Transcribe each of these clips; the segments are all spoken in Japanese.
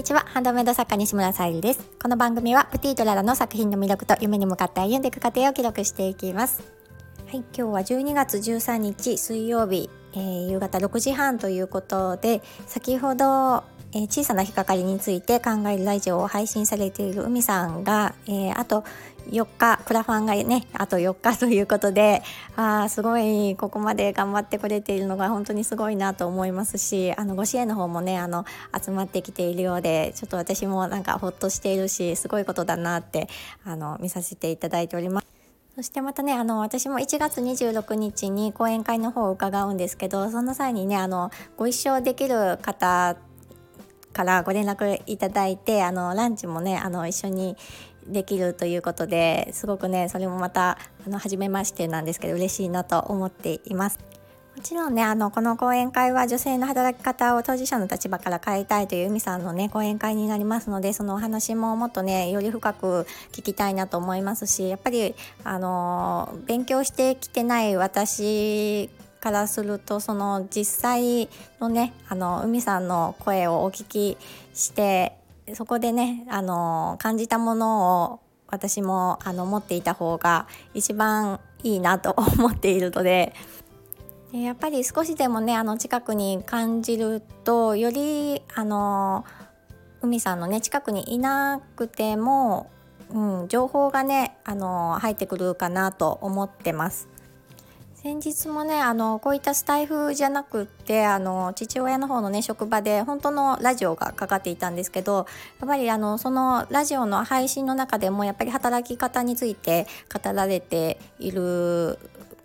にちは。ハンドメイド作家西村さゆりです。この番組はプティートララの作品の魅力と夢に向かって歩んでいく過程を記録していきます。はい今日は12月13日水曜日、えー、夕方6時半ということで先ほどえー、小さな日かかりについて考えるラジオを配信されている海さんが、えー、あと4日クラファンがねあと4日ということであすごいここまで頑張ってくれているのが本当にすごいなと思いますしあのご支援の方もねあの集まってきているようでちょっと私もなんかほっとしているしすごいことだなってあの見させていただいております。そしてまたねあの私も1月26日に講演会の方を伺うんですけどその際にねあのご一緒できる方からご連絡いただいてあのランチもねあの一緒にできるということですごくねそれもまたあの初めましてなんですけど嬉しいなと思っています。もちろんねあのこの講演会は女性の働き方を当事者の立場から変えたいという海さんのね講演会になりますのでそのお話ももっとねより深く聞きたいなと思いますしやっぱりあの勉強してきてない私からするとその実際のねあの海さんの声をお聞きしてそこでねあの感じたものを私もあの持っていた方が一番いいなと思っているのでやっぱり少しでもねあの近くに感じるとよりあの海さんのね近くにいなくても、うん、情報がねあの入ってくるかなと思ってます。先日もねあのこういったスタイフじゃなくってあの父親の方のね職場で本当のラジオがかかっていたんですけどやっぱりあのそのラジオの配信の中でもやっぱり働き方について語られている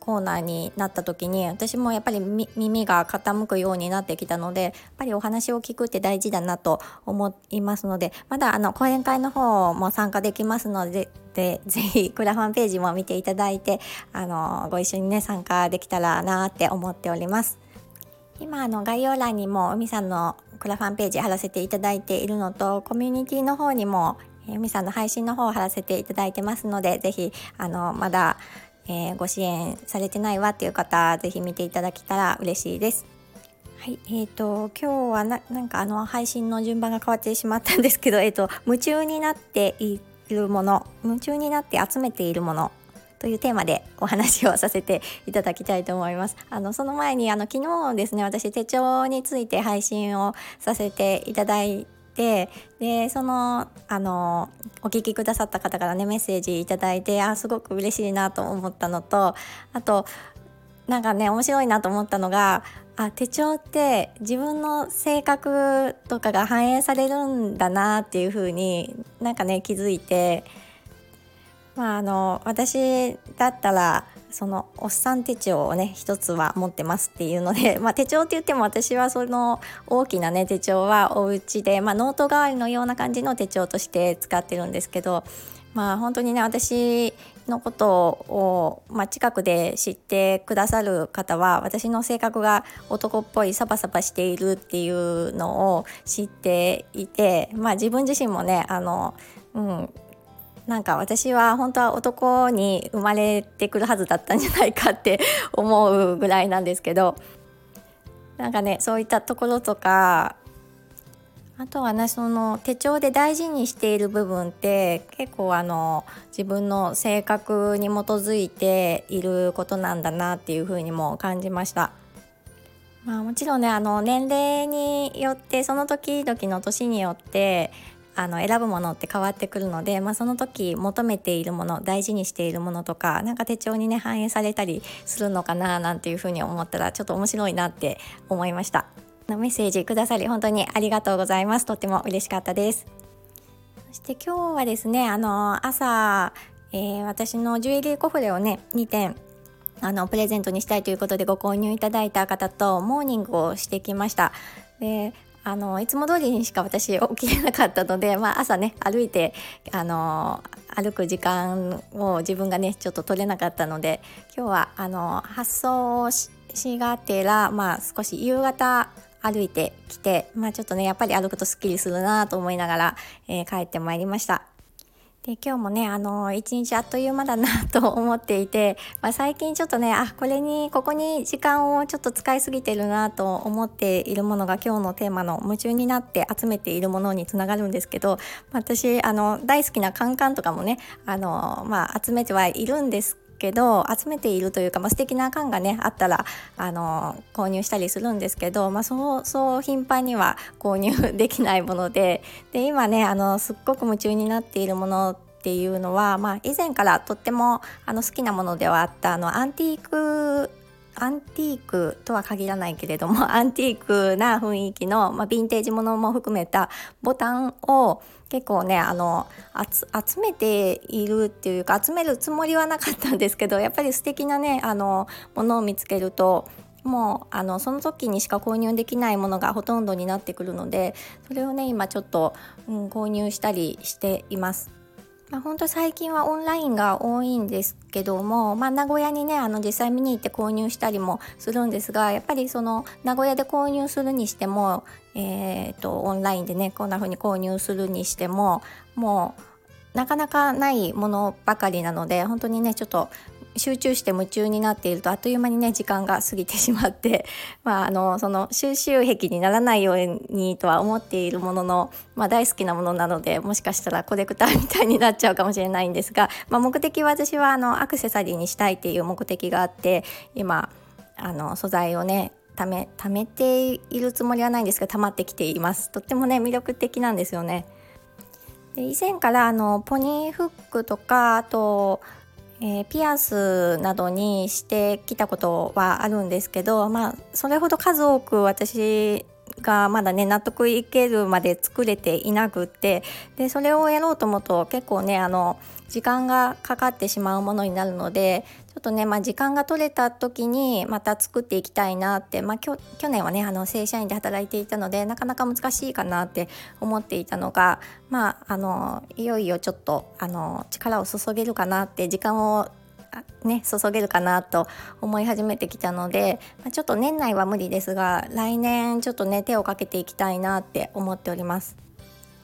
コーナーになった時に私もやっぱり耳が傾くようになってきたのでやっぱりお話を聞くって大事だなと思いますのでまだあの講演会の方も参加できますのでで ぜひクラファンページも見ていただいてあのご一緒にね参加できたらなって思っております。今あの概要欄にも海さんのクラファンページ貼らせていただいているのとコミュニティの方にも海さんの配信の方を貼らせていただいてますのでぜひあのまだえー、ご支援されてないわっていう方是非見ていただけたら嬉しいです。はい、えーと、今日はななんかあの配信の順番が変わってしまったんですけど、えーと、夢中になっているもの夢中になって集めているものというテーマでお話をさせていただきたいと思います。あのその前にあの昨日ですね私手帳について配信をさせていただいてでそのあのお聞きくださった方からねメッセージ頂いてあすごく嬉しいなと思ったのとあとなんかね面白いなと思ったのがあ手帳って自分の性格とかが反映されるんだなっていう風になんかね気づいてまああの私だったらそのおっさん手帳をね一つは持ってますっていうので、まあ、手帳って言っても私はその大きなね手帳はお家で、まあ、ノート代わりのような感じの手帳として使ってるんですけどまあ本当にね私のことを、まあ、近くで知ってくださる方は私の性格が男っぽいサバサバしているっていうのを知っていて、まあ、自分自身もねあの、うん、なんか私は本当は男に生まれてくるはずだったんじゃないかって思うぐらいなんですけどなんかねそういったところとかあとはねその手帳で大事にしている部分って結構あの自分の性格に基づいていることなんだなっていうふうにも感じました。まあ、もちろんねあの年齢によってその時々の年によってあの選ぶものって変わってくるので、まあ、その時求めているもの大事にしているものとかなんか手帳にね反映されたりするのかななんていうふうに思ったらちょっと面白いなって思いました。メッセージくださり本当にありがとうございます。とっても嬉しかったです。そして今日はですねあの朝、えー、私のジュエリーコフレをね2点あのプレゼントにしたいということでご購入いただいた方とモーニングをしてきました。であのいつも通りにしか私起きれなかったので、まあ、朝ね歩いてあの歩く時間を自分がねちょっと取れなかったので今日はあの発送をしがてら、まあ、少し夕方歩いてきて、まあ、ちょっとねやっぱり歩くとすっきりするなと思いながら、えー、帰ってまいりました。で今日もねあの一日あっという間だなと思っていて、まあ、最近ちょっとねあこれにここに時間をちょっと使いすぎてるなと思っているものが今日のテーマの夢中になって集めているものにつながるんですけど私あの大好きなカンカンとかもねあの、まあ、集めてはいるんですけど集めているというか、まあ、素敵な缶がねあったらあの購入したりするんですけど、まあ、そうそう頻繁には購入できないものでで今ねあのすっごく夢中になっているものっていうのは、まあ、以前からとってもあの好きなものではあったあのアンティークアンティークとは限らないけれども アンティークな雰囲気の、まあ、ヴィンテージものも含めたボタンを結構ねあの集めているっていうか集めるつもりはなかったんですけどやっぱり素敵なねあのものを見つけるともうあのその時にしか購入できないものがほとんどになってくるのでそれをね今ちょっと、うん、購入したりしています。まあ、本当最近はオンラインが多いんですけども、まあ、名古屋にねあの実際見に行って購入したりもするんですがやっぱりその名古屋で購入するにしても、えーと、オンラインでねこんな風に購入するにしてももうなかなかないものばかりなので本当にねちょっと集中して夢中になっているとあっという間にね時間が過ぎてしまって、まあ、あのその収集癖にならないようにとは思っているものの、まあ、大好きなものなのでもしかしたらコレクターみたいになっちゃうかもしれないんですが、まあ、目的は私はあのアクセサリーにしたいっていう目的があって今あの素材をね貯め貯めているつもりはないんですが溜まってきています。とってもね魅力的なんですよね。で以前からあのポニーフックとかあとえー、ピアスなどにしてきたことはあるんですけど、まあ、それほど数多く私がまだね納得いけるまで作れていなくってでそれをやろうと思うと結構ねあの時間がかかってしまうものになるのでちょっとね、まあ、時間が取れた時にまた作っていきたいなって、まあ、去年はねあの正社員で働いていたのでなかなか難しいかなって思っていたのが、まあ、あのいよいよちょっとあの力を注げるかなって時間をね、注げるかなと思い始めてきたので、まあ、ちょっと年内は無理ですが来年ちょっとね手をかけていきたいなって思っております。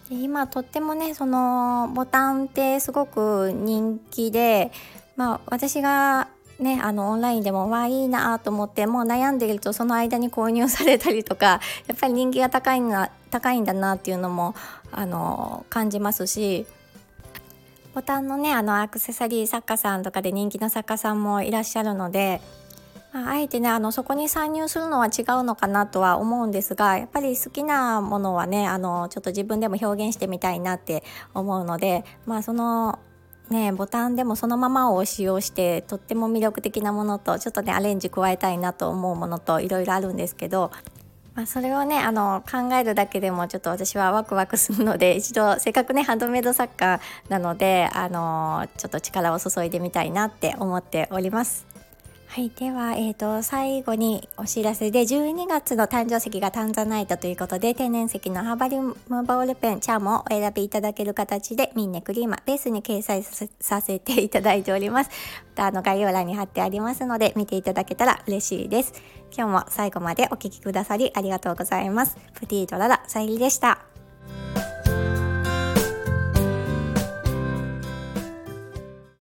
で今とってもねそのボタンってすごく人気でまあ私がね、あのオンラインでもわいいなと思ってもう悩んでいるとその間に購入されたりとかやっぱり人気が高いな高いんだなっていうのもあの感じますしボタンのねあのアクセサリー作家さんとかで人気の作家さんもいらっしゃるので、まあ、あえてねあのそこに参入するのは違うのかなとは思うんですがやっぱり好きなものはねあのちょっと自分でも表現してみたいなって思うのでまあそのね、ボタンでもそのままを使用してとっても魅力的なものとちょっとねアレンジ加えたいなと思うものといろいろあるんですけど、まあ、それをねあの考えるだけでもちょっと私はワクワクするので 一度せっかくねハンドメイド作家なのであのちょっと力を注いでみたいなって思っております。はい、では、えーと、最後にお知らせで12月の誕生石がタンザナイトということで天然石のハーバリウムボールペンチャームをお選びいただける形でミンネクリーマベースに掲載させていただいております。またあの概要欄に貼ってありますので見ていただけたら嬉しいです。今日も最後までお聴きくださりありがとうございます。プティートララさゆりでした。